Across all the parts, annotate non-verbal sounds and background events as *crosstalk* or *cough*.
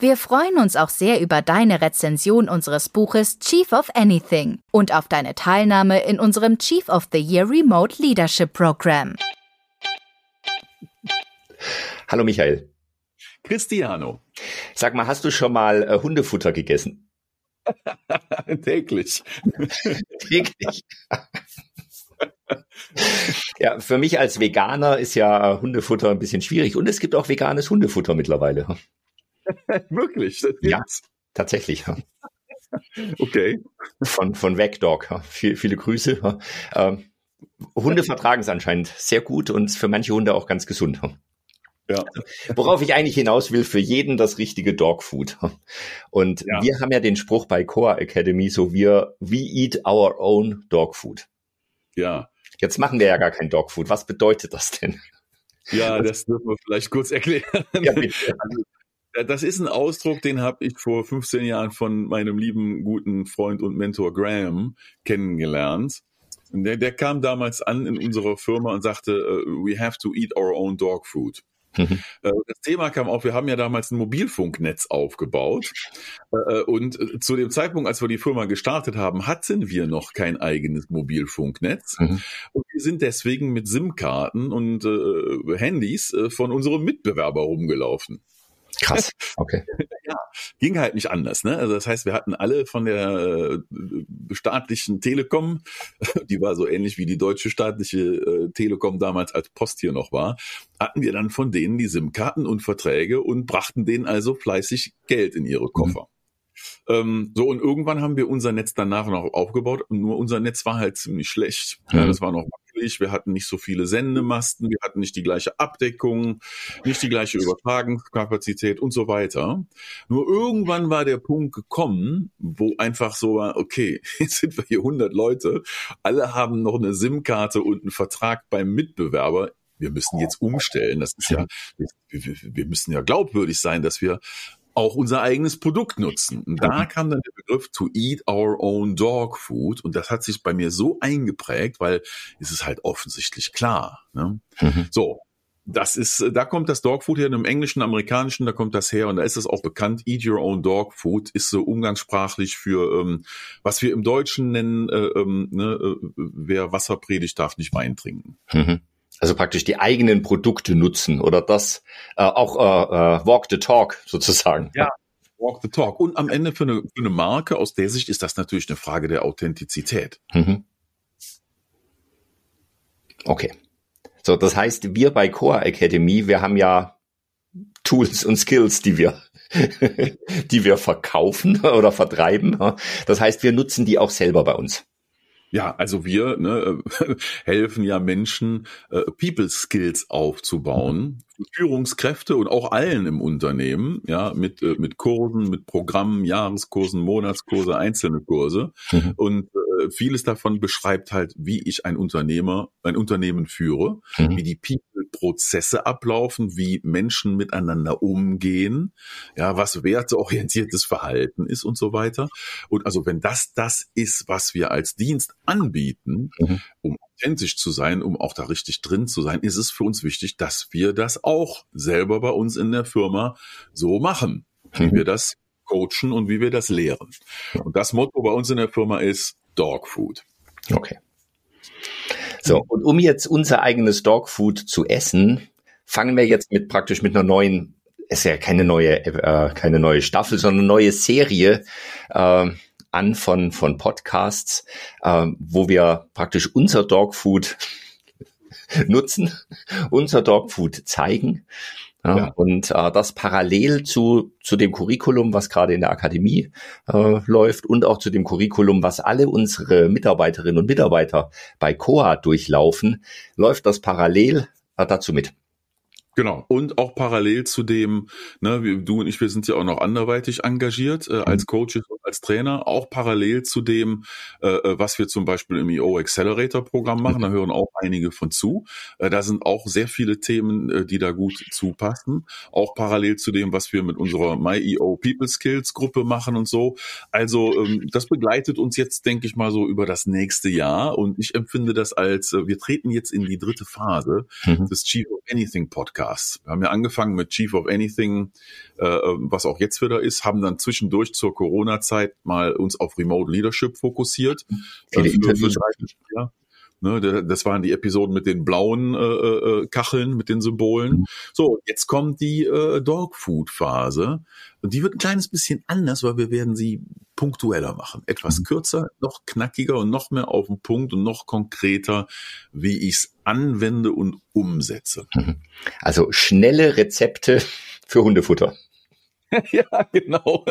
Wir freuen uns auch sehr über deine Rezension unseres Buches Chief of Anything und auf deine Teilnahme in unserem Chief of the Year Remote Leadership Program. Hallo Michael. Cristiano. Sag mal, hast du schon mal äh, Hundefutter gegessen? *laughs* Täglich. Täglich. ja, für mich als Veganer ist ja Hundefutter ein bisschen schwierig und es gibt auch veganes Hundefutter mittlerweile. *laughs* Wirklich? ja, tatsächlich. Okay. Von, von Vecdog. Viel, viele Grüße. Ähm, Hunde vertragen es anscheinend sehr gut und für manche Hunde auch ganz gesund. Ja. Worauf ich eigentlich hinaus will, für jeden das richtige Dogfood. Und ja. wir haben ja den Spruch bei Core Academy, so wir, we eat our own Dogfood. Ja. Jetzt machen wir ja gar kein Dogfood. Was bedeutet das denn? Ja, das dürfen wir vielleicht kurz erklären. Ja, bitte. Also, das ist ein Ausdruck, den habe ich vor 15 Jahren von meinem lieben, guten Freund und Mentor Graham kennengelernt. Der, der kam damals an in unserer Firma und sagte, uh, we have to eat our own dog food. Mhm. Äh, das Thema kam auf, wir haben ja damals ein Mobilfunknetz aufgebaut äh, und zu dem Zeitpunkt, als wir die Firma gestartet haben, hatten wir noch kein eigenes Mobilfunknetz mhm. und wir sind deswegen mit SIM-Karten und äh, Handys von unserem Mitbewerber rumgelaufen. Krass, *laughs* okay. ja, ging halt nicht anders. Ne? Also das heißt, wir hatten alle von der äh, staatlichen Telekom, *laughs* die war so ähnlich wie die deutsche staatliche äh, Telekom damals als Post hier noch war, hatten wir dann von denen die SIM-Karten und Verträge und brachten denen also fleißig Geld in ihre Koffer. Mhm. Ähm, so, und irgendwann haben wir unser Netz danach noch aufgebaut und nur unser Netz war halt ziemlich schlecht. Ja, das war noch wackelig, wir hatten nicht so viele Sendemasten, wir hatten nicht die gleiche Abdeckung, nicht die gleiche Übertragungskapazität und so weiter. Nur irgendwann war der Punkt gekommen, wo einfach so war, okay, *laughs* jetzt sind wir hier 100 Leute, alle haben noch eine SIM-Karte und einen Vertrag beim Mitbewerber wir müssen jetzt umstellen. Das ist ja, wir müssen ja glaubwürdig sein, dass wir auch unser eigenes Produkt nutzen. Und da kam dann der Begriff to eat our own dog food. Und das hat sich bei mir so eingeprägt, weil es ist halt offensichtlich klar. Ne? Mhm. So. Das ist, da kommt das Dog Food her, im Englischen, Amerikanischen, da kommt das her und da ist es auch bekannt. Eat your own dog food ist so umgangssprachlich für, ähm, was wir im Deutschen nennen, äh, ähm, ne, äh, wer Wasser predigt, darf nicht Wein trinken. Mhm. Also praktisch die eigenen Produkte nutzen oder das äh, auch äh, äh, Walk the Talk sozusagen. Ja, Walk the Talk. Und am Ende für eine, für eine Marke, aus der Sicht ist das natürlich eine Frage der Authentizität. Mhm. Okay. So, das heißt, wir bei Core Academy, wir haben ja Tools und Skills, die wir, *laughs* die wir verkaufen oder vertreiben. Das heißt, wir nutzen die auch selber bei uns. Ja, also wir ne, *laughs* helfen ja Menschen, äh, People Skills aufzubauen, Führungskräfte und auch allen im Unternehmen, ja, mit, äh, mit Kursen, mit Programmen, Jahreskursen, Monatskurse, einzelne Kurse. Mhm. Und äh, vieles davon beschreibt halt, wie ich ein Unternehmer, ein Unternehmen führe, mhm. wie die People-Prozesse ablaufen, wie Menschen miteinander umgehen, ja, was werteorientiertes Verhalten ist und so weiter. Und also wenn das das ist, was wir als Dienst anbieten, mhm. um authentisch zu sein, um auch da richtig drin zu sein, ist es für uns wichtig, dass wir das auch selber bei uns in der Firma so machen, wie mhm. wir das coachen und wie wir das lehren. Und das Motto bei uns in der Firma ist Dog Food. Okay. So, und um jetzt unser eigenes Dog Food zu essen, fangen wir jetzt mit praktisch mit einer neuen, ist ja keine neue, äh, keine neue Staffel, sondern eine neue Serie äh, an von, von Podcasts, äh, wo wir praktisch unser Dogfood *laughs* nutzen, unser Dogfood zeigen. Ja, ja. Und äh, das parallel zu, zu dem Curriculum, was gerade in der Akademie äh, läuft und auch zu dem Curriculum, was alle unsere Mitarbeiterinnen und Mitarbeiter bei COA durchlaufen, läuft das parallel äh, dazu mit. Genau. Und auch parallel zu dem, ne, du und ich, wir sind ja auch noch anderweitig engagiert äh, als mhm. Coaches als Trainer, auch parallel zu dem, äh, äh was wir zum Beispiel im EO Accelerator Programm machen. Da mhm. hören auch einige von zu. Äh, da sind auch sehr viele Themen, äh, die da gut zupassen. Auch parallel zu dem, was wir mit unserer MyEO People Skills Gruppe machen und so. Also ähm, das begleitet uns jetzt, denke ich mal, so über das nächste Jahr. Und ich empfinde das als, äh, wir treten jetzt in die dritte Phase mhm. des Chief of Anything Podcasts. Podcasts. Wir haben ja angefangen mit Chief of Anything, äh, was auch jetzt wieder ist, haben dann zwischendurch zur Corona-Zeit mal uns auf Remote Leadership fokussiert. Viele äh, für, für, Ne, das waren die Episoden mit den blauen äh, äh, Kacheln, mit den Symbolen. Mhm. So, jetzt kommt die äh, Dogfood-Phase. Und die wird ein kleines bisschen anders, weil wir werden sie punktueller machen. Etwas mhm. kürzer, noch knackiger und noch mehr auf den Punkt und noch konkreter, wie ich es anwende und umsetze. Mhm. Also schnelle Rezepte *laughs* für Hundefutter. *laughs* ja, genau.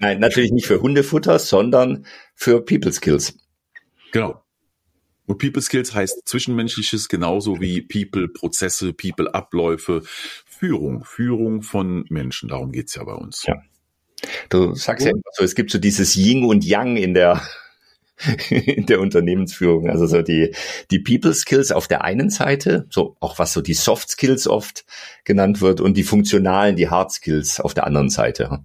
Nein, natürlich nicht für Hundefutter, sondern für People Skills. Genau. Und People Skills heißt Zwischenmenschliches genauso wie People Prozesse, People Abläufe, Führung, Führung von Menschen. Darum geht's ja bei uns. Ja. Du sagst ja immer so, es gibt so dieses Yin und Yang in der in *laughs* der Unternehmensführung. Also so die, die People Skills auf der einen Seite, so auch was so die Soft Skills oft genannt wird und die funktionalen, die Hard Skills auf der anderen Seite.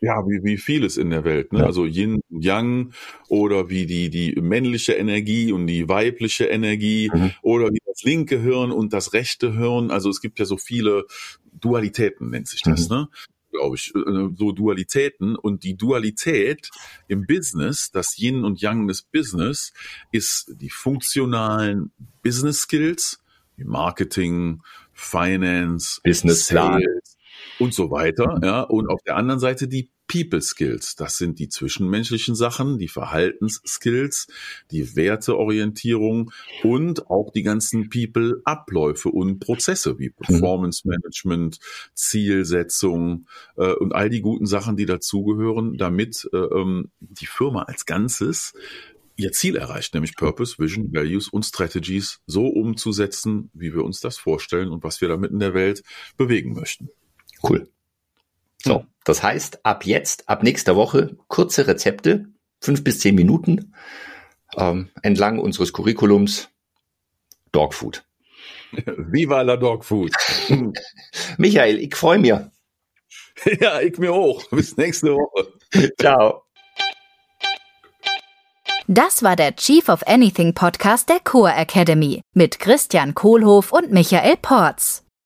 Ja, wie, wie vieles in der Welt, ne? Ja. Also Yin Yang oder wie die, die männliche Energie und die weibliche Energie mhm. oder wie das linke Hirn und das rechte Hirn. Also es gibt ja so viele Dualitäten, nennt sich das, mhm. ne? Glaube ich, äh, so Dualitäten. Und die Dualität im Business, das Yin und Yang des Business, ist die funktionalen Business Skills, wie Marketing, Finance, Business Sales, und so weiter. Ja, und auf der anderen Seite die People Skills. Das sind die zwischenmenschlichen Sachen, die Verhaltensskills, die Werteorientierung und auch die ganzen People Abläufe und Prozesse wie mhm. Performance Management, Zielsetzung äh, und all die guten Sachen, die dazugehören, damit äh, ähm, die Firma als Ganzes ihr Ziel erreicht, nämlich Purpose, Vision, Values und Strategies so umzusetzen, wie wir uns das vorstellen und was wir damit in der Welt bewegen möchten. Cool. So, das heißt, ab jetzt, ab nächster Woche, kurze Rezepte, fünf bis zehn Minuten, ähm, entlang unseres Curriculums Dogfood. *laughs* Viva la Dogfood. *laughs* Michael, ich freue mich. *laughs* Ja, ich mir auch. Bis nächste Woche. Ciao. Das war der Chief of Anything Podcast der Core Academy mit Christian Kohlhoff und Michael Porz.